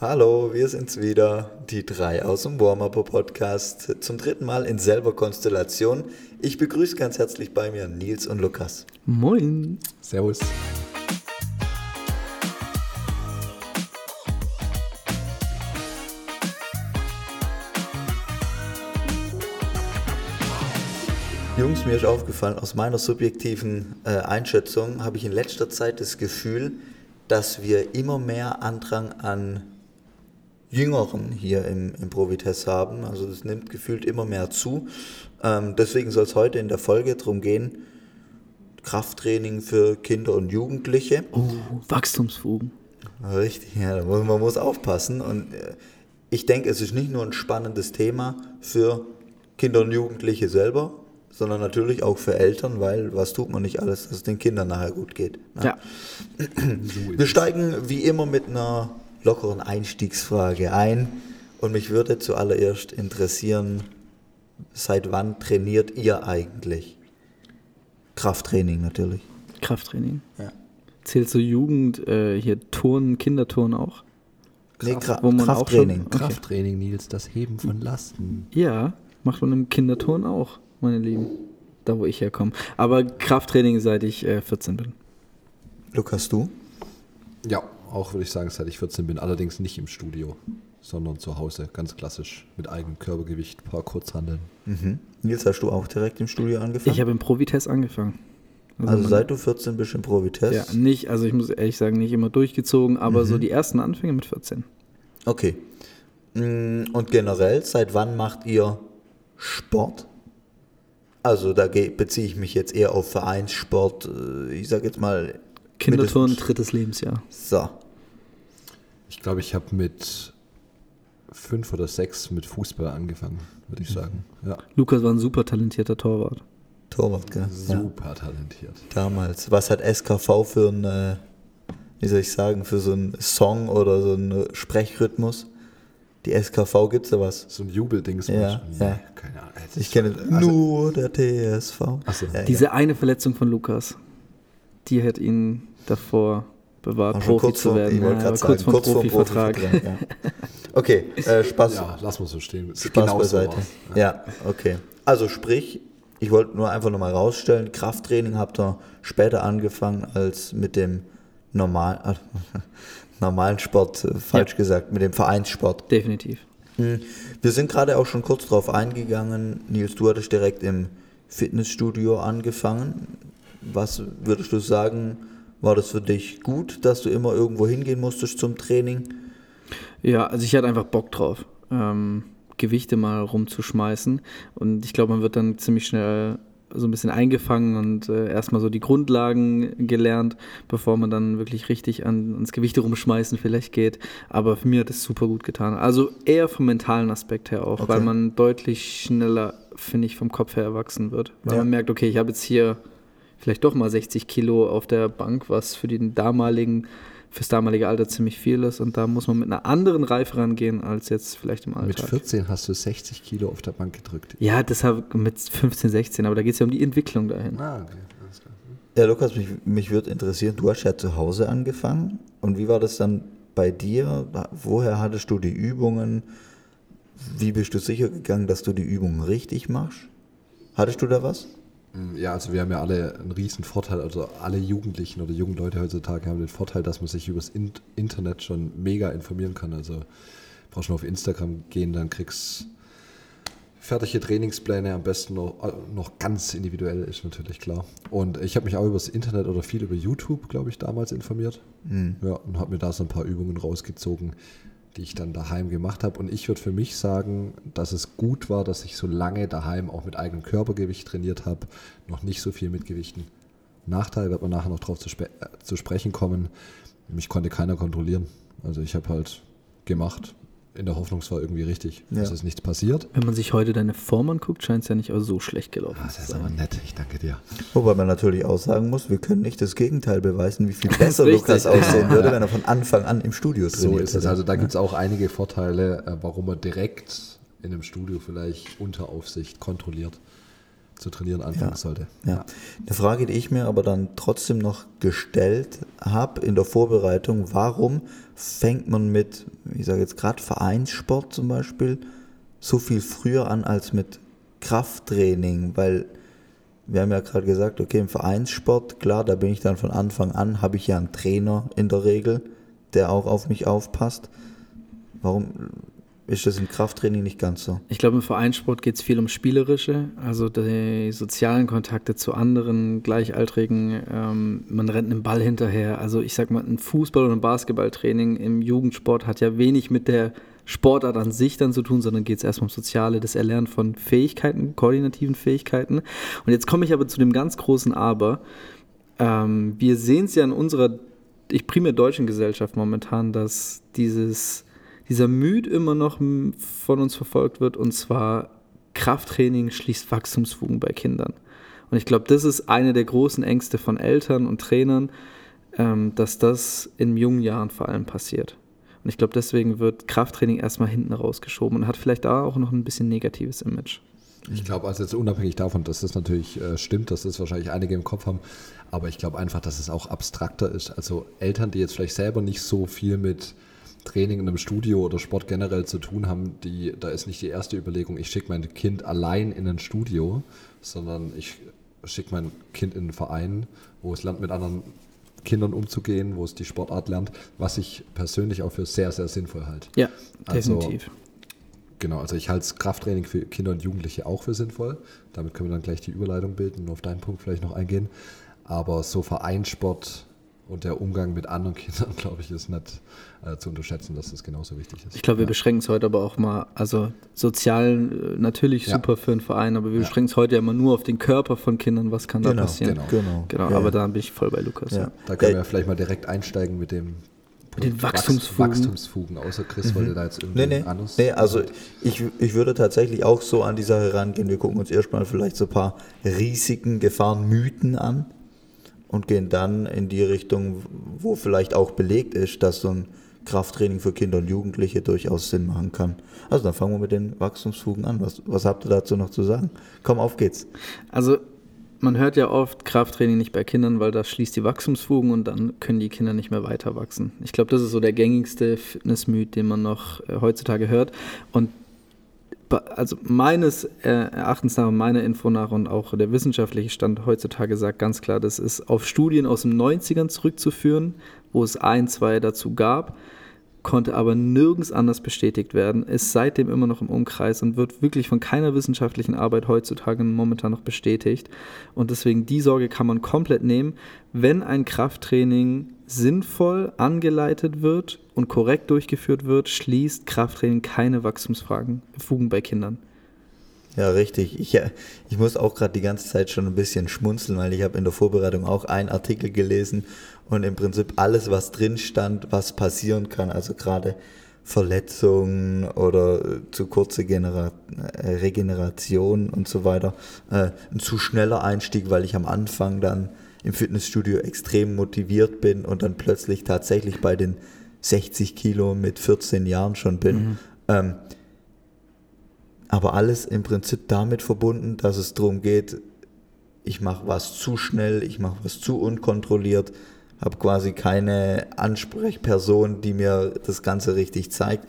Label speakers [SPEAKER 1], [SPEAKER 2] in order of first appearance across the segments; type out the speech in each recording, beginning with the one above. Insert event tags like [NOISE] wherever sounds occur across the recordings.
[SPEAKER 1] Hallo, wir sind's wieder, die drei aus dem Warm-Upper Podcast, zum dritten Mal in selber Konstellation. Ich begrüße ganz herzlich bei mir Nils und Lukas.
[SPEAKER 2] Moin.
[SPEAKER 3] Servus.
[SPEAKER 1] Jungs, mir ist aufgefallen, aus meiner subjektiven äh, Einschätzung habe ich in letzter Zeit das Gefühl, dass wir immer mehr Andrang an Jüngeren hier im, im Provites haben. Also das nimmt gefühlt immer mehr zu. Ähm, deswegen soll es heute in der Folge darum gehen, Krafttraining für Kinder und Jugendliche.
[SPEAKER 2] Oh, Wachstumsfugen.
[SPEAKER 1] Richtig, ja, man muss aufpassen. Und äh, ich denke, es ist nicht nur ein spannendes Thema für Kinder und Jugendliche selber, sondern natürlich auch für Eltern, weil was tut man nicht alles, dass es den Kindern nachher gut geht. Ne?
[SPEAKER 2] Ja.
[SPEAKER 1] Wir steigen wie immer mit einer lockeren Einstiegsfrage ein und mich würde zuallererst interessieren, seit wann trainiert ihr eigentlich? Krafttraining natürlich.
[SPEAKER 2] Krafttraining.
[SPEAKER 1] Ja.
[SPEAKER 2] Zählt zur Jugend äh, hier Turnen, Kinderturnen auch?
[SPEAKER 1] Nee,
[SPEAKER 3] Kraft-
[SPEAKER 1] Kra
[SPEAKER 2] wo man auch
[SPEAKER 1] Krafttraining.
[SPEAKER 2] Okay.
[SPEAKER 3] Krafttraining, Nils, das Heben von Lasten.
[SPEAKER 2] Ja, macht man im Kinderturnen auch, meine Lieben. Da, wo ich herkomme. Aber Krafttraining, seit ich äh, 14 bin.
[SPEAKER 1] Lukas, du?
[SPEAKER 3] Ja, auch würde ich sagen, seit ich 14 bin. Allerdings nicht im Studio, sondern zu Hause. Ganz klassisch. Mit eigenem Körpergewicht, paar Kurzhandeln.
[SPEAKER 1] Mhm. Nils, hast du auch direkt im Studio angefangen?
[SPEAKER 2] Ich habe im Provi-Test angefangen.
[SPEAKER 1] also
[SPEAKER 2] man-
[SPEAKER 1] seit du 14 bist im Provites?
[SPEAKER 2] Ja, nicht, also ich muss ehrlich sagen, nicht immer durchgezogen, aber
[SPEAKER 1] Mhm.
[SPEAKER 2] so die ersten Anfänge mit 14.
[SPEAKER 1] Okay. Mm, Und generell, seit wann macht ihr Sport? Also da beziehe ich mich jetzt eher auf Vereinssport. äh, Ich sage jetzt mal.
[SPEAKER 2] Kinderturnen, drittes Lebensjahr.
[SPEAKER 1] So.
[SPEAKER 3] Ich glaube, ich habe mit fünf oder sechs mit Fußball angefangen, würde ich sagen. Ja,
[SPEAKER 2] Lukas war ein super talentierter Torwart.
[SPEAKER 1] Torwart, gell? Ja.
[SPEAKER 3] super talentiert.
[SPEAKER 1] Damals. Was hat SKV für ein, äh, wie soll ich sagen, für so einen Song oder so einen Sprechrhythmus? Die SKV gibt's da was?
[SPEAKER 3] So ein Jubeldings.
[SPEAKER 1] Ja,
[SPEAKER 3] Nee,
[SPEAKER 1] ja.
[SPEAKER 3] Keine Ahnung.
[SPEAKER 1] Ich kenne
[SPEAKER 3] Also-
[SPEAKER 1] nur der TSV.
[SPEAKER 3] So.
[SPEAKER 1] Ja,
[SPEAKER 2] Diese eine Verletzung von Lukas, die hat ihn davor bewahrt,
[SPEAKER 1] schon
[SPEAKER 2] Profi
[SPEAKER 1] kurz
[SPEAKER 2] zu
[SPEAKER 1] vor-
[SPEAKER 2] werden.
[SPEAKER 1] Ich wollte
[SPEAKER 2] Ja,
[SPEAKER 1] gerade
[SPEAKER 2] aber
[SPEAKER 1] sagen,
[SPEAKER 2] kurz vor dem Profivertrag.
[SPEAKER 1] Profivertrag, ja. Okay, [LAUGHS] äh, Spaß,
[SPEAKER 3] Ja, lass mal so stehen.
[SPEAKER 1] Spaß
[SPEAKER 3] Genau
[SPEAKER 1] beiseite.
[SPEAKER 3] war's.
[SPEAKER 1] Ja, okay. Also sprich, ich wollte nur einfach nochmal rausstellen, Krafttraining habt ihr später angefangen als mit dem normal, äh, [LAUGHS] normalen Sport, äh, falsch gesagt, mit dem Vereinssport.
[SPEAKER 2] Definitiv.
[SPEAKER 1] Hm, Wir sind gerade auch schon kurz drauf eingegangen. Nils, du hattest direkt im Fitnessstudio angefangen. Was würdest du sagen, war das für dich gut, dass du immer irgendwo hingehen musstest zum Training?
[SPEAKER 2] Ja, also ich hatte einfach Bock drauf, ähm, Gewichte mal rumzuschmeißen. Und ich glaube, man wird dann ziemlich schnell so ein bisschen eingefangen und äh, erstmal so die Grundlagen gelernt, bevor man dann wirklich richtig an, ans Gewichte rumschmeißen vielleicht geht. Aber für mich hat es super gut getan. Also eher vom mentalen Aspekt her auch,
[SPEAKER 1] Okay.
[SPEAKER 2] weil man deutlich schneller, finde ich, vom Kopf her erwachsen wird. Weil
[SPEAKER 1] Ja.
[SPEAKER 2] man merkt, okay, ich habe jetzt hier vielleicht doch mal 60 Kilo auf der Bank, was für den damaligen, fürs damalige Alter ziemlich viel ist. Und da muss man mit einer anderen Reife rangehen als jetzt vielleicht im
[SPEAKER 3] Mit
[SPEAKER 2] Alltag.
[SPEAKER 3] 14 hast du 60 Kilo auf der Bank gedrückt.
[SPEAKER 2] Ja, deshalb mit 15, 16, aber da geht es ja um die Entwicklung dahin.
[SPEAKER 3] Ah, okay. Alles klar.
[SPEAKER 1] Ja, Lukas, mich, mich würde interessieren, du hast ja zu Hause angefangen. Und wie war das dann bei dir? Woher hattest du die Übungen? Wie bist du sicher gegangen, dass du die Übungen richtig machst? Hattest du da was?
[SPEAKER 3] Ja, also wir haben ja alle einen riesen Vorteil, also alle Jugendlichen oder jungen Leute heutzutage haben den Vorteil, dass man sich übers In Internet schon mega informieren kann. Also brauchst nur auf Instagram gehen, dann kriegst fertige Trainingspläne, am besten noch, äh, noch ganz individuell, ist natürlich klar. Und ich habe mich auch übers Internet oder viel über YouTube, glaube ich, damals informiert. Ja, und habe mir da so ein paar Übungen rausgezogen, die ich dann daheim gemacht habe. Und ich würde für mich sagen, dass es gut war, dass ich so lange daheim auch mit eigenem Körpergewicht trainiert habe, noch nicht so viel mit Gewichten. Nachteil wird man nachher noch drauf zu, spe äh, zu sprechen kommen. Mich konnte keiner kontrollieren. Also ich habe halt gemacht, in der Hoffnung, es war irgendwie richtig.
[SPEAKER 1] Ja.
[SPEAKER 3] Es ist nichts passiert.
[SPEAKER 2] Wenn man sich heute deine Form anguckt, scheint es ja nicht auch so schlecht gelaufen
[SPEAKER 3] Ah, das
[SPEAKER 2] zu
[SPEAKER 3] ist
[SPEAKER 2] sein.
[SPEAKER 3] aber nett, ich danke dir.
[SPEAKER 1] Wobei man natürlich auch sagen muss, wir können nicht das Gegenteil beweisen, wie viel [LAUGHS] besser. Lukas aussehen würde, [LAUGHS] wenn er von Anfang an im Studio
[SPEAKER 3] So
[SPEAKER 1] trainiert
[SPEAKER 3] ist es. Also da gibt es auch einige Vorteile, äh, warum man direkt in einem Studio vielleicht unter Aufsicht kontrolliert zu trainieren anfangen
[SPEAKER 1] Ja.
[SPEAKER 3] sollte.
[SPEAKER 1] Ja. Eine Frage, die ich mir aber dann trotzdem noch gestellt habe in der Vorbereitung, warum fängt man mit, ich sage jetzt gerade Vereinssport zum Beispiel, so viel früher an als mit Krafttraining? Weil wir haben ja gerade gesagt, okay, im Vereinssport, klar, da bin ich dann von Anfang an, habe ich ja einen Trainer in der Regel, der auch auf mich aufpasst. Warum ist das im Krafttraining nicht ganz so?
[SPEAKER 2] Ich glaube, im Vereinssport geht es viel um Spielerische, also die sozialen Kontakte zu anderen Gleichaltrigen. Ähm, man rennt einem Ball hinterher. Also ich sag mal, ein Fußball- oder ein Basketballtraining im Jugendsport hat ja wenig mit der Sportart an sich dann zu tun, sondern geht es erstmal ums Soziale, das Erlernen von Fähigkeiten, koordinativen Fähigkeiten. Und jetzt komme ich aber zu dem ganz großen Aber. Ähm, wir sehen es ja in unserer, ich primär deutschen Gesellschaft momentan, dass dieses, dieser Myth immer noch von uns verfolgt wird und zwar Krafttraining schließt Wachstumsfugen bei Kindern. Und ich glaube, das ist eine der großen Ängste von Eltern und Trainern, ähm, dass das in jungen Jahren vor allem passiert. Und ich glaube, deswegen wird Krafttraining erstmal hinten rausgeschoben und hat vielleicht da auch noch ein bisschen negatives Image.
[SPEAKER 3] Ich glaube, also jetzt unabhängig davon, dass das natürlich äh, stimmt, dass das wahrscheinlich einige im Kopf haben, aber ich glaube einfach, dass es auch abstrakter ist. Also Eltern, die jetzt vielleicht selber nicht so viel mit Training in einem Studio oder Sport generell zu tun haben, die, da ist nicht die erste Überlegung, ich schicke mein Kind allein in ein Studio, sondern ich schicke mein Kind in einen Verein, wo es lernt, mit anderen Kindern umzugehen, wo es die Sportart lernt, was ich persönlich auch für sehr, sehr sinnvoll halte.
[SPEAKER 2] Ja,
[SPEAKER 3] Also,
[SPEAKER 2] definitiv.
[SPEAKER 3] Genau, also ich halte das Krafttraining für Kinder und Jugendliche auch für sinnvoll. Damit können wir dann gleich die Überleitung bilden und auf deinen Punkt vielleicht noch eingehen. Aber so Vereinssport und der Umgang mit anderen Kindern, [LAUGHS] glaube ich, ist nicht äh, zu unterschätzen, dass das genauso wichtig ist.
[SPEAKER 2] Ich glaube, wir
[SPEAKER 3] ja.
[SPEAKER 2] beschränken es heute aber auch mal, also sozial äh, natürlich
[SPEAKER 3] Ja.
[SPEAKER 2] super für einen Verein, aber wir beschränken es heute ja immer nur auf den Körper von Kindern, was kann da
[SPEAKER 1] Genau,
[SPEAKER 2] passieren.
[SPEAKER 3] genau.
[SPEAKER 1] Genau.
[SPEAKER 2] Genau,
[SPEAKER 1] Ja,
[SPEAKER 2] aber
[SPEAKER 1] ja.
[SPEAKER 2] da bin ich voll bei Lukas.
[SPEAKER 1] Ja.
[SPEAKER 2] Ja.
[SPEAKER 3] Da können
[SPEAKER 1] Äh,
[SPEAKER 3] wir vielleicht mal direkt einsteigen mit dem
[SPEAKER 2] Mit den
[SPEAKER 3] Wachs-
[SPEAKER 2] Wachstumsfugen.
[SPEAKER 3] Wachstumsfugen. Außer Chris wollte da jetzt irgendwie
[SPEAKER 1] Nee, nee.
[SPEAKER 3] anders.
[SPEAKER 1] nee also ich, ich würde tatsächlich auch so an die Sache rangehen. Wir gucken uns erstmal vielleicht so ein paar Risiken, Gefahren, Mythen an und gehen dann in die Richtung, wo vielleicht auch belegt ist, dass so ein Krafttraining für Kinder und Jugendliche durchaus Sinn machen kann. Also dann fangen wir mit den Wachstumsfugen an. Was, was habt ihr dazu noch zu sagen? Komm, auf geht's.
[SPEAKER 2] Also man hört ja oft Krafttraining nicht bei Kindern, weil das schließt die Wachstumsfugen und dann können die Kinder nicht mehr weiter wachsen. Ich glaube, das ist so der gängigste Fitnessmyth, den man noch äh, heutzutage hört. Und also meines äh, Erachtens nach, meiner Info nach und auch der wissenschaftliche Stand heutzutage sagt ganz klar, das ist auf Studien aus den 90ern zurückzuführen, wo es ein, zwei dazu gab, konnte aber nirgends anders bestätigt werden, ist seitdem immer noch im Umkreis und wird wirklich von keiner wissenschaftlichen Arbeit heutzutage momentan noch bestätigt. Und deswegen die Sorge kann man komplett nehmen, wenn ein Krafttraining sinnvoll angeleitet wird und korrekt durchgeführt wird, schließt Krafttraining keine Wachstumsfragen, Fugen bei Kindern.
[SPEAKER 1] Ja, richtig. Ich, äh, ich muss auch gerade die ganze Zeit schon ein bisschen schmunzeln, weil ich habe in der Vorbereitung auch einen Artikel gelesen und im Prinzip alles, was drin stand, was passieren kann, also gerade Verletzungen oder äh, zu kurze Genera äh, Regeneration und so weiter, äh, ein zu schneller Einstieg, weil ich am Anfang dann im Fitnessstudio extrem motiviert bin und dann plötzlich tatsächlich bei den 60 Kilo mit 14 Jahren schon bin. Ähm, aber alles im Prinzip damit verbunden, dass es darum geht, ich mache was zu schnell, ich mache was zu unkontrolliert, habe quasi keine Ansprechperson, die mir das Ganze richtig zeigt.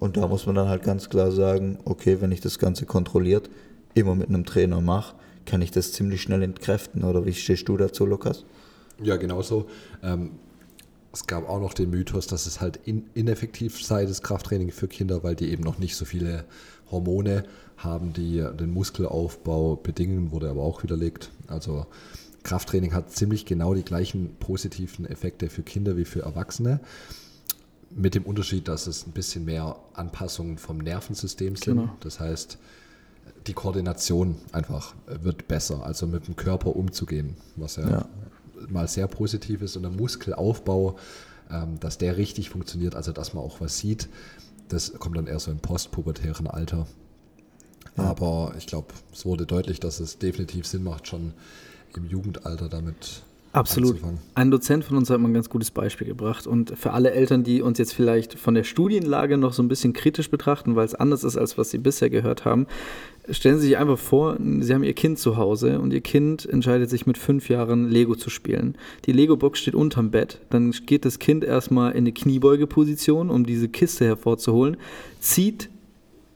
[SPEAKER 1] Und da muss man dann halt ganz klar sagen, okay, wenn ich das Ganze kontrolliert immer mit einem Trainer mache, kann ich das ziemlich schnell entkräften. Oder wie stehst du dazu, Lukas?
[SPEAKER 3] Ja, genauso. Ähm, es gab auch noch den Mythos, dass es halt in, ineffektiv sei, das Krafttraining für Kinder, weil die eben noch nicht so viele Hormone haben, die den Muskelaufbau bedingen, wurde aber auch widerlegt. Also Krafttraining hat ziemlich genau die gleichen positiven Effekte für Kinder wie für Erwachsene. Mit dem Unterschied, dass es ein bisschen mehr Anpassungen vom Nervensystem sind.
[SPEAKER 2] Genau.
[SPEAKER 3] Das heißt, die Koordination einfach wird besser, also mit dem Körper umzugehen, was ja,
[SPEAKER 1] Ja.
[SPEAKER 3] mal sehr positiv ist und der Muskelaufbau, ähm, dass der richtig funktioniert, also dass man auch was sieht, das kommt dann eher so im postpubertären Alter. Aber ich glaube, es wurde deutlich, dass es definitiv Sinn macht, schon im Jugendalter damit
[SPEAKER 2] Absolut.
[SPEAKER 3] anzufangen.
[SPEAKER 2] Ein Dozent von uns hat mal ein ganz gutes Beispiel gebracht. Und für alle Eltern, die uns jetzt vielleicht von der Studienlage noch so ein bisschen kritisch betrachten, weil es anders ist, als was sie bisher gehört haben, stellen Sie sich einfach vor, Sie haben Ihr Kind zu Hause und Ihr Kind entscheidet sich mit fünf Jahren Lego zu spielen. Die Lego-Box steht unterm Bett. Dann geht das Kind erstmal in eine Kniebeugeposition, um diese Kiste hervorzuholen, zieht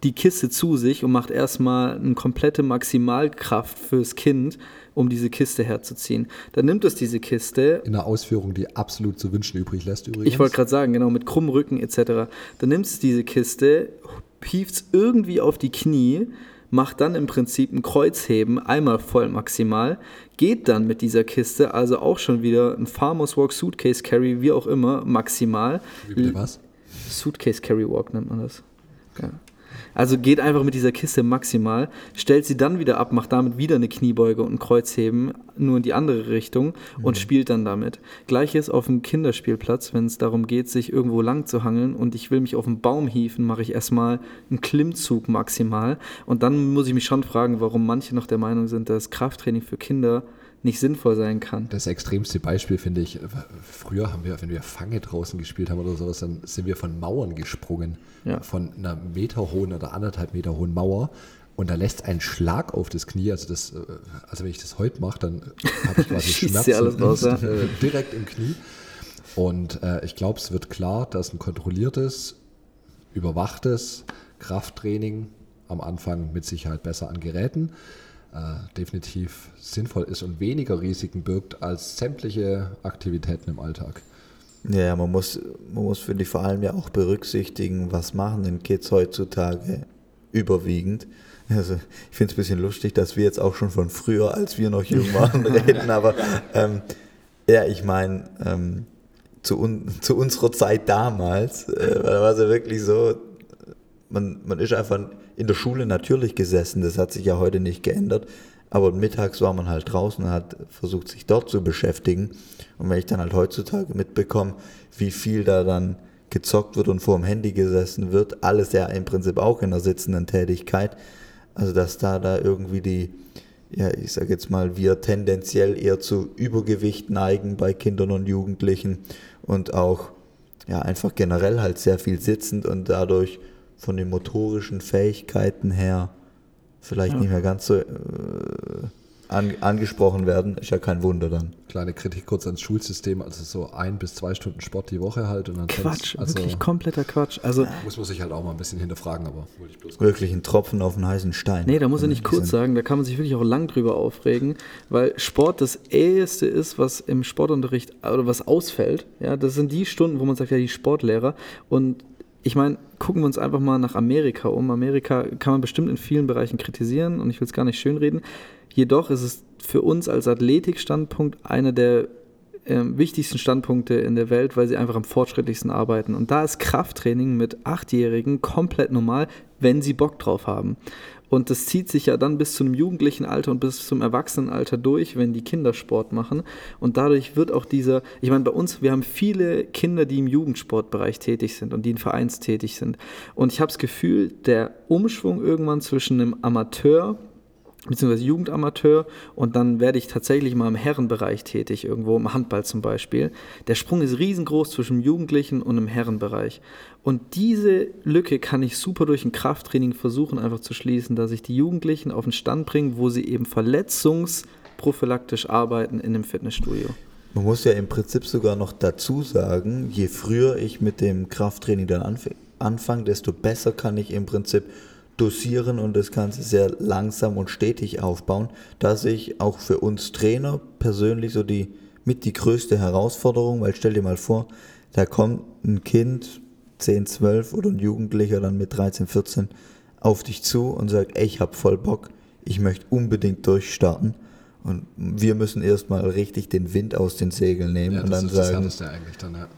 [SPEAKER 2] die Kiste zu sich und macht erstmal eine komplette Maximalkraft fürs Kind, um diese Kiste herzuziehen. Dann nimmt es diese Kiste,
[SPEAKER 3] In einer Ausführung, die absolut zu wünschen übrig lässt übrigens.
[SPEAKER 2] ich wollte gerade sagen, genau, mit krummem Rücken etc. Dann nimmt es diese Kiste, hieft es irgendwie auf die Knie, macht dann im Prinzip ein Kreuzheben, einmal voll maximal, geht dann mit dieser Kiste, also auch schon wieder ein Farmers Walk, Suitcase Carry, wie auch immer, maximal.
[SPEAKER 3] Wie bitte was?
[SPEAKER 2] Suitcase Carry Walk nennt man das. Ja. Also geht einfach mit dieser Kiste maximal, stellt sie dann wieder ab, macht damit wieder eine Kniebeuge und ein Kreuzheben, nur in die andere Richtung und spielt dann damit. Gleiches auf dem Kinderspielplatz, wenn es darum geht, sich irgendwo lang zu hangeln und ich will mich auf den Baum hieven, mache ich erstmal einen Klimmzug maximal und dann muss ich mich schon fragen, warum manche noch der Meinung sind, dass Krafttraining für Kinder nicht sinnvoll sein kann.
[SPEAKER 3] Das extremste Beispiel finde ich, äh, früher haben wir, wenn wir Fange draußen gespielt haben oder sowas, dann sind wir von Mauern gesprungen.
[SPEAKER 2] Ja.
[SPEAKER 3] Von einer Meter hohen oder anderthalb Meter hohen Mauer. Und da lässt ein Schlag auf das Knie, also das, äh, also wenn ich das heute mache, dann habe ich [LAUGHS] quasi Schmerzen
[SPEAKER 2] alles raus, ja. [LAUGHS]
[SPEAKER 3] direkt im Knie. Und äh, ich glaube, es wird klar, dass ein kontrolliertes, überwachtes Krafttraining am Anfang mit Sicherheit besser an Geräten äh, definitiv sinnvoll ist und weniger Risiken birgt als sämtliche Aktivitäten im Alltag.
[SPEAKER 1] Ja, man muss, man muss, finde ich, vor allem ja auch berücksichtigen, was machen denn Kids heutzutage überwiegend. Also ich finde es ein bisschen lustig, dass wir jetzt auch schon von früher, als wir noch jung [LAUGHS] waren, reden, aber ähm, ja, ich meine, ähm, zu, un zu unserer Zeit damals, äh, war es ja wirklich so, man, man ist einfach in der Schule natürlich gesessen, das hat sich ja heute nicht geändert, aber mittags war man halt draußen und hat versucht, sich dort zu beschäftigen. Und wenn ich dann halt heutzutage mitbekomme, wie viel da dann gezockt wird und vor dem Handy gesessen wird, alles ja im Prinzip auch in der sitzenden Tätigkeit, also dass da da irgendwie die, ja, ich sage jetzt mal, wir tendenziell eher zu Übergewicht neigen bei Kindern und Jugendlichen und auch ja einfach generell halt sehr viel sitzend und dadurch von den motorischen Fähigkeiten her vielleicht
[SPEAKER 2] Ja.
[SPEAKER 1] nicht mehr ganz so äh, an, angesprochen werden, ist ja kein Wunder dann.
[SPEAKER 3] Kleine Kritik kurz ans Schulsystem, also so ein bis zwei Stunden Sport die Woche halt und dann
[SPEAKER 2] Quatsch,
[SPEAKER 3] also
[SPEAKER 2] wirklich kompletter Quatsch. Also
[SPEAKER 3] muss man sich halt auch mal ein bisschen hinterfragen, aber wollte ich bloß
[SPEAKER 1] Wirklich ein Tropfen auf einen heißen Stein.
[SPEAKER 2] Nee, da muss er nicht
[SPEAKER 1] wir
[SPEAKER 2] kurz sagen, da kann man sich wirklich auch lang drüber aufregen, weil Sport das Eheste ist, was im Sportunterricht oder was ausfällt. Ja, das sind die Stunden, wo man sagt, ja, die Sportlehrer. Und ich meine, gucken wir uns einfach mal nach Amerika um. Amerika kann man bestimmt in vielen Bereichen kritisieren und ich will es gar nicht schönreden. Jedoch ist es für uns als Athletikstandpunkt einer der ähm, wichtigsten Standpunkte in der Welt, weil sie einfach am fortschrittlichsten arbeiten. Und da ist Krafttraining mit Achtjährigen komplett normal, wenn sie Bock drauf haben. Und das zieht sich ja dann bis zu einem jugendlichen Alter und bis zum Erwachsenenalter durch, wenn die Kinder Sport machen. Und dadurch wird auch dieser, ich meine, bei uns, wir haben viele Kinder, die im Jugendsportbereich tätig sind und die in Vereins tätig sind. Und ich habe das Gefühl, der Umschwung irgendwann zwischen einem Amateur beziehungsweise Jugendamateur und dann werde ich tatsächlich mal im Herrenbereich tätig, irgendwo im Handball zum Beispiel. Der Sprung ist riesengroß zwischen dem Jugendlichen und dem Herrenbereich. Und diese Lücke kann ich super durch ein Krafttraining versuchen einfach zu schließen, dass ich die Jugendlichen auf den Stand bringe, wo sie eben verletzungsprophylaktisch arbeiten in einem Fitnessstudio.
[SPEAKER 1] Man muss ja im Prinzip sogar noch dazu sagen, je früher ich mit dem Krafttraining dann anf anfange, desto besser kann ich im Prinzip dosieren und das Ganze sehr langsam und stetig aufbauen, dass ich auch für uns Trainer persönlich so die mit die größte Herausforderung, weil stell dir mal vor, da kommt ein Kind, 10, 12 oder ein Jugendlicher dann mit 13, 14 auf dich zu und sagt, ey, ich hab voll Bock, ich möchte unbedingt durchstarten. Und wir müssen erstmal richtig den Wind aus den Segeln nehmen
[SPEAKER 3] ja,
[SPEAKER 1] und
[SPEAKER 3] das
[SPEAKER 1] dann
[SPEAKER 3] ist das
[SPEAKER 1] sagen,
[SPEAKER 3] Härteste eigentlich dann, ja.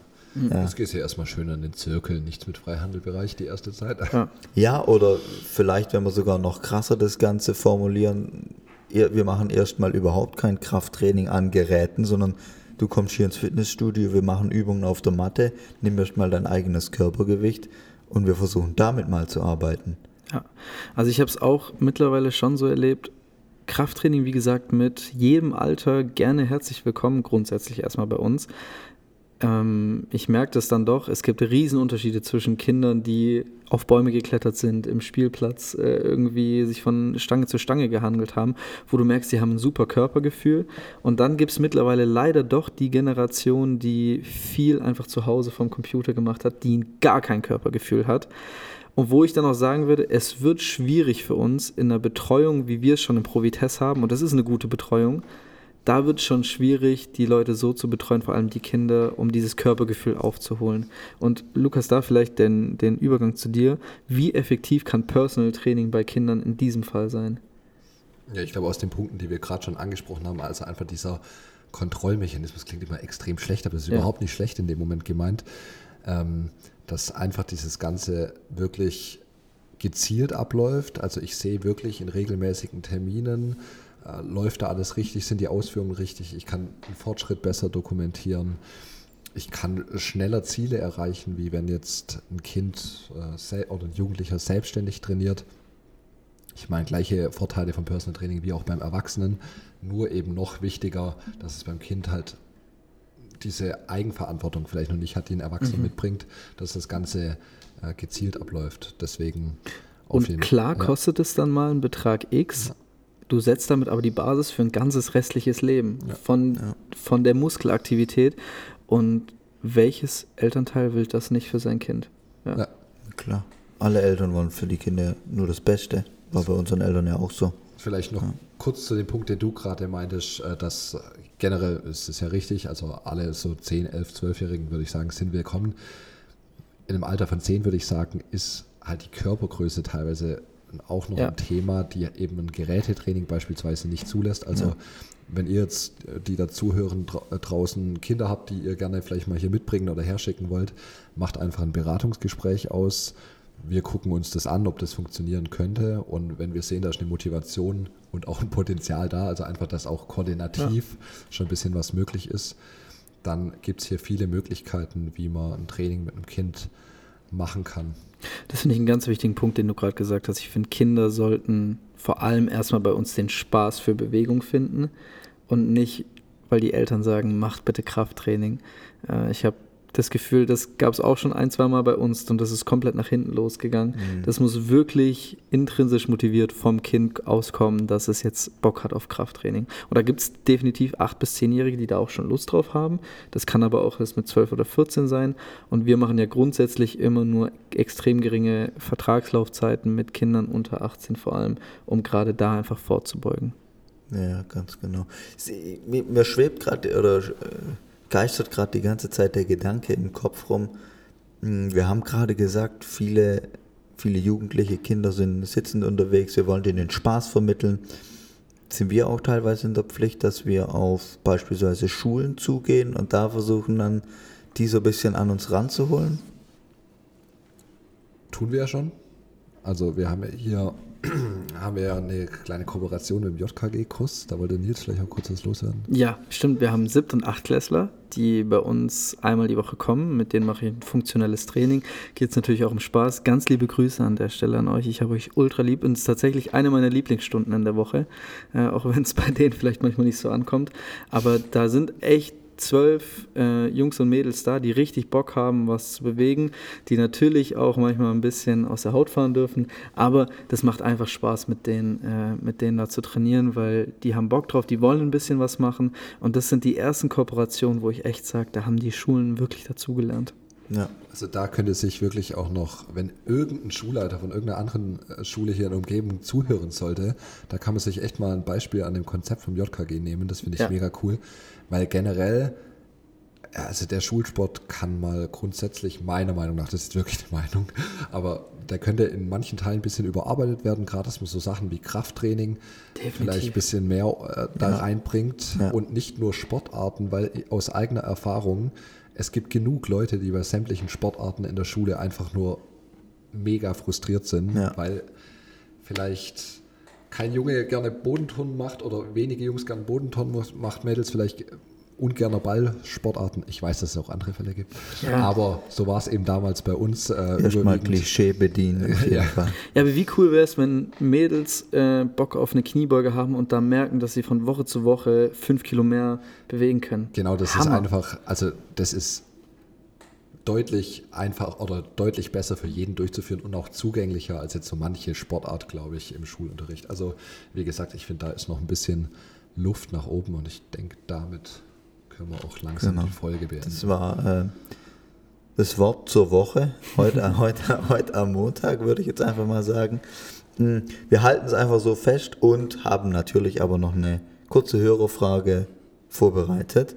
[SPEAKER 1] Ja.
[SPEAKER 3] Jetzt gehst du ja erstmal schön an den Zirkel, nichts mit Freihandelbereich die erste Zeit.
[SPEAKER 2] Ja.
[SPEAKER 1] ja, oder vielleicht, wenn wir sogar noch krasser das Ganze formulieren, wir machen erstmal überhaupt kein Krafttraining an Geräten, sondern du kommst hier ins Fitnessstudio, wir machen Übungen auf der Matte, nimm erstmal dein eigenes Körpergewicht und wir versuchen damit mal zu arbeiten.
[SPEAKER 2] Ja, also ich habe es auch mittlerweile schon so erlebt, Krafttraining, wie gesagt, mit jedem Alter gerne herzlich willkommen, grundsätzlich erstmal bei uns. Ähm, ich merke das dann doch, es gibt Riesenunterschiede zwischen Kindern, die auf Bäume geklettert sind, im Spielplatz äh, irgendwie sich von Stange zu Stange gehandelt haben, wo du merkst, sie haben ein super Körpergefühl. Und dann gibt es mittlerweile leider doch die Generation, die viel einfach zu Hause vom Computer gemacht hat, die gar kein Körpergefühl hat. Und wo ich dann auch sagen würde, es wird schwierig für uns in einer Betreuung, wie wir es schon im Provites haben, und das ist eine gute Betreuung, da wird es schon schwierig, die Leute so zu betreuen, vor allem die Kinder, um dieses Körpergefühl aufzuholen. Und Lukas, da vielleicht den, den Übergang zu dir. Wie effektiv kann Personal Training bei Kindern in diesem Fall sein?
[SPEAKER 3] Ja, ich glaube, aus den Punkten, die wir gerade schon angesprochen haben, also einfach dieser Kontrollmechanismus klingt immer extrem schlecht, aber das ist ja. überhaupt nicht schlecht in dem Moment gemeint, ähm, dass einfach dieses Ganze wirklich gezielt abläuft. Also ich sehe wirklich in regelmäßigen Terminen, läuft da alles richtig, sind die Ausführungen richtig, ich kann einen Fortschritt besser dokumentieren, ich kann schneller Ziele erreichen, wie wenn jetzt ein Kind äh, oder ein Jugendlicher selbstständig trainiert. Ich meine, gleiche Vorteile vom Personal Training wie auch beim Erwachsenen, nur eben noch wichtiger, dass es beim Kind halt diese Eigenverantwortung vielleicht noch nicht hat, die ein Erwachsener mhm. mitbringt, dass das Ganze äh, gezielt abläuft. Deswegen
[SPEAKER 2] Und klar kostet ja. es dann mal einen Betrag X, ja. Du setzt damit aber die Basis für ein ganzes restliches Leben ja. Von, ja. von der Muskelaktivität. Und welches Elternteil will das nicht für sein Kind?
[SPEAKER 1] Ja. ja. Klar. Alle Eltern wollen für die Kinder nur das Beste. War bei unseren Eltern ja auch so.
[SPEAKER 3] Vielleicht noch kurz zu dem Punkt, den du gerade meintest, äh, dass generell ist es ja richtig, also alle so 10, 11, 12-Jährigen würde ich sagen, sind willkommen. In einem Alter von 10 würde ich sagen, ist halt die Körpergröße teilweise auch noch ja. ein Thema, die eben ein Gerätetraining beispielsweise nicht zulässt. Also ja. wenn ihr jetzt, äh, die dazuhören, äh, draußen Kinder habt, die ihr gerne vielleicht mal hier mitbringen oder herschicken wollt, macht einfach ein Beratungsgespräch aus. Wir gucken uns das an, ob das funktionieren könnte. Und wenn wir sehen, da ist eine Motivation und auch ein Potenzial da, also einfach, dass auch koordinativ ja. schon ein bisschen was möglich ist, dann gibt es hier viele Möglichkeiten, wie man ein Training mit einem Kind machen kann.
[SPEAKER 2] Das finde ich einen ganz wichtigen Punkt, den du gerade gesagt hast. Ich finde, Kinder sollten vor allem erstmal bei uns den Spaß für Bewegung finden und nicht, weil die Eltern sagen, macht bitte Krafttraining. Äh, ich habe das Gefühl, das gab es auch schon ein, zwei Mal bei uns und das ist komplett nach hinten losgegangen. Mhm. Das muss wirklich intrinsisch motiviert vom Kind auskommen, dass es jetzt Bock hat auf Krafttraining. Und da gibt es definitiv acht bis zehnjährige, die da auch schon Lust drauf haben. Das kann aber auch erst mit zwölf oder 14 sein. Und wir machen ja grundsätzlich immer nur extrem geringe Vertragslaufzeiten mit Kindern unter 18 vor allem, um gerade da einfach vorzubeugen.
[SPEAKER 1] Ja, ganz genau. Mir schwebt gerade oder äh, geistert gerade die ganze Zeit der Gedanke im Kopf rum. Hm, wir haben gerade gesagt, viele, viele jugendliche Kinder sind sitzend unterwegs, wir wollen denen Spaß vermitteln. Sind wir auch teilweise in der Pflicht, dass wir auf beispielsweise Schulen zugehen und da versuchen dann, die so ein bisschen an uns ranzuholen?
[SPEAKER 3] Tun wir ja schon. Also wir haben ja hier [CLEARS THROAT] haben wir ja eine kleine Kooperation mit dem JKG-Kurs. Da wollte Nils vielleicht auch kurz was loswerden.
[SPEAKER 2] Ja, stimmt. Wir haben Siebt- und Achtklässler, die bei uns einmal die Woche kommen. Mit denen mache ich ein funktionelles Training. Geht es natürlich auch um Spaß. Ganz liebe Grüße an der Stelle an euch. Ich habe euch ultra lieb und es ist tatsächlich eine meiner Lieblingsstunden in der Woche. Äh, auch wenn es [LAUGHS] bei denen vielleicht manchmal nicht so ankommt. Aber da sind echt zwölf äh, Jungs und Mädels da, die richtig Bock haben, was zu bewegen, die natürlich auch manchmal ein bisschen aus der Haut fahren dürfen, aber das macht einfach Spaß, mit denen, äh, mit denen da zu trainieren, weil die haben Bock drauf, die wollen ein bisschen was machen und das sind die ersten Kooperationen, wo ich echt sage, da haben die Schulen wirklich dazugelernt.
[SPEAKER 3] Ja. Also da könnte sich wirklich auch noch, wenn irgendein Schulleiter von irgendeiner anderen äh, Schule hier in der Umgebung zuhören sollte, da kann man sich echt mal ein Beispiel an dem Konzept vom JKG nehmen. Das finde ich ja. mega cool. Weil generell, also der Schulsport kann mal grundsätzlich, meiner Meinung nach, das ist wirklich eine Meinung, aber der könnte in manchen Teilen ein bisschen überarbeitet werden, gerade dass man so Sachen wie Krafttraining Definitiv. vielleicht ein bisschen mehr äh, da ja. reinbringt ja. und nicht nur Sportarten, weil aus eigener Erfahrung, es gibt genug Leute, die bei sämtlichen Sportarten in der Schule einfach nur mega frustriert sind, ja. weil vielleicht kein Junge gerne Bodenturnen macht oder wenige Jungs gerne Bodenturnen macht, Mädels vielleicht ungerner Ballsportarten. Ich weiß, dass es auch andere Fälle gibt.
[SPEAKER 2] Ja.
[SPEAKER 3] Aber so war es eben damals bei uns. Äh,
[SPEAKER 1] Erstmal. Klischee bedienen. Auf [LAUGHS] jeden
[SPEAKER 3] Ja.
[SPEAKER 1] Fall.
[SPEAKER 2] Ja, aber wie cool wäre es, wenn Mädels äh, Bock auf eine Kniebeuge haben und dann merken, dass sie von Woche zu Woche fünf Kilo mehr bewegen können.
[SPEAKER 3] Genau, das ist
[SPEAKER 2] Hammer.
[SPEAKER 3] einfach, also das ist deutlich einfach oder deutlich besser für jeden durchzuführen und auch zugänglicher als jetzt so manche Sportart, glaube ich, im Schulunterricht. Also wie gesagt, ich finde, da ist noch ein bisschen Luft nach oben und ich denke, damit können wir auch langsam
[SPEAKER 1] Genau.
[SPEAKER 3] die Folge beenden.
[SPEAKER 1] Das war äh, das Wort zur Woche. Heute, [LAUGHS] heute, heute am Montag würde ich jetzt einfach mal sagen. Hm, Wir halten es einfach so fest und haben natürlich aber noch eine kurze Hörerfrage vorbereitet.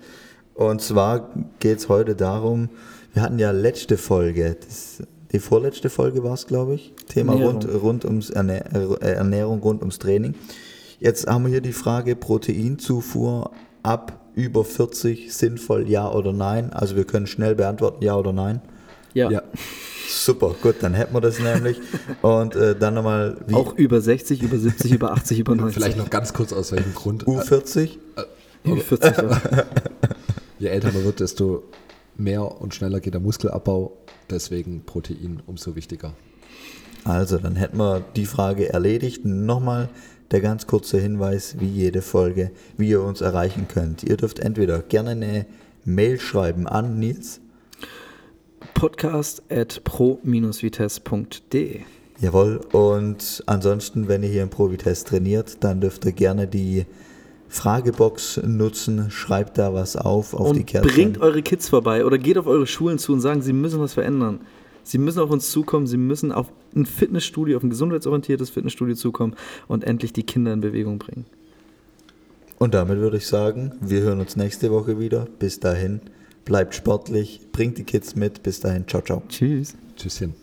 [SPEAKER 1] Und zwar geht es heute darum, wir hatten ja letzte Folge, das, die vorletzte Folge war es, glaube ich, Thema
[SPEAKER 2] Ernährung.
[SPEAKER 1] rund, rund ums Ernähr äh, Ernährung, rund ums Training. Jetzt haben wir hier die Frage Proteinzufuhr ab über 40 sinnvoll ja oder nein. Also wir können schnell beantworten ja oder nein.
[SPEAKER 2] Ja,
[SPEAKER 3] Ja,
[SPEAKER 1] Super, gut, dann hätten wir das nämlich. Und äh, dann nochmal wie
[SPEAKER 2] auch über 60, über 70, über 80, über 90.
[SPEAKER 3] vielleicht noch ganz kurz aus welchem Grund.
[SPEAKER 1] U40.
[SPEAKER 2] über 40. Ja. [LAUGHS]
[SPEAKER 3] Je älter man wird, desto mehr und schneller geht der Muskelabbau. Deswegen Protein umso wichtiger.
[SPEAKER 1] Also, dann hätten wir die Frage erledigt. Nochmal der ganz kurze Hinweis, wie jede Folge, wie ihr uns erreichen könnt. Ihr dürft entweder gerne eine Mail schreiben an Nils.
[SPEAKER 2] Podcast at pro-vitesse.de.
[SPEAKER 1] Jawohl. Und ansonsten, wenn ihr hier im Provitest trainiert, dann dürft ihr gerne die Fragebox nutzen. Schreibt da was auf, auf die
[SPEAKER 2] Und
[SPEAKER 1] Kärtchen.
[SPEAKER 2] bringt eure Kids vorbei oder geht auf eure Schulen zu und sagen, sie müssen was verändern. Sie müssen auf uns zukommen, sie müssen auf ein Fitnessstudio, auf ein gesundheitsorientiertes Fitnessstudio zukommen und endlich die Kinder in Bewegung bringen.
[SPEAKER 1] Und damit würde ich sagen, wir hören uns nächste Woche wieder. Bis dahin, bleibt sportlich, bringt die Kids mit. Bis dahin, ciao, ciao.
[SPEAKER 2] Tschüss.
[SPEAKER 3] Tschüsschen.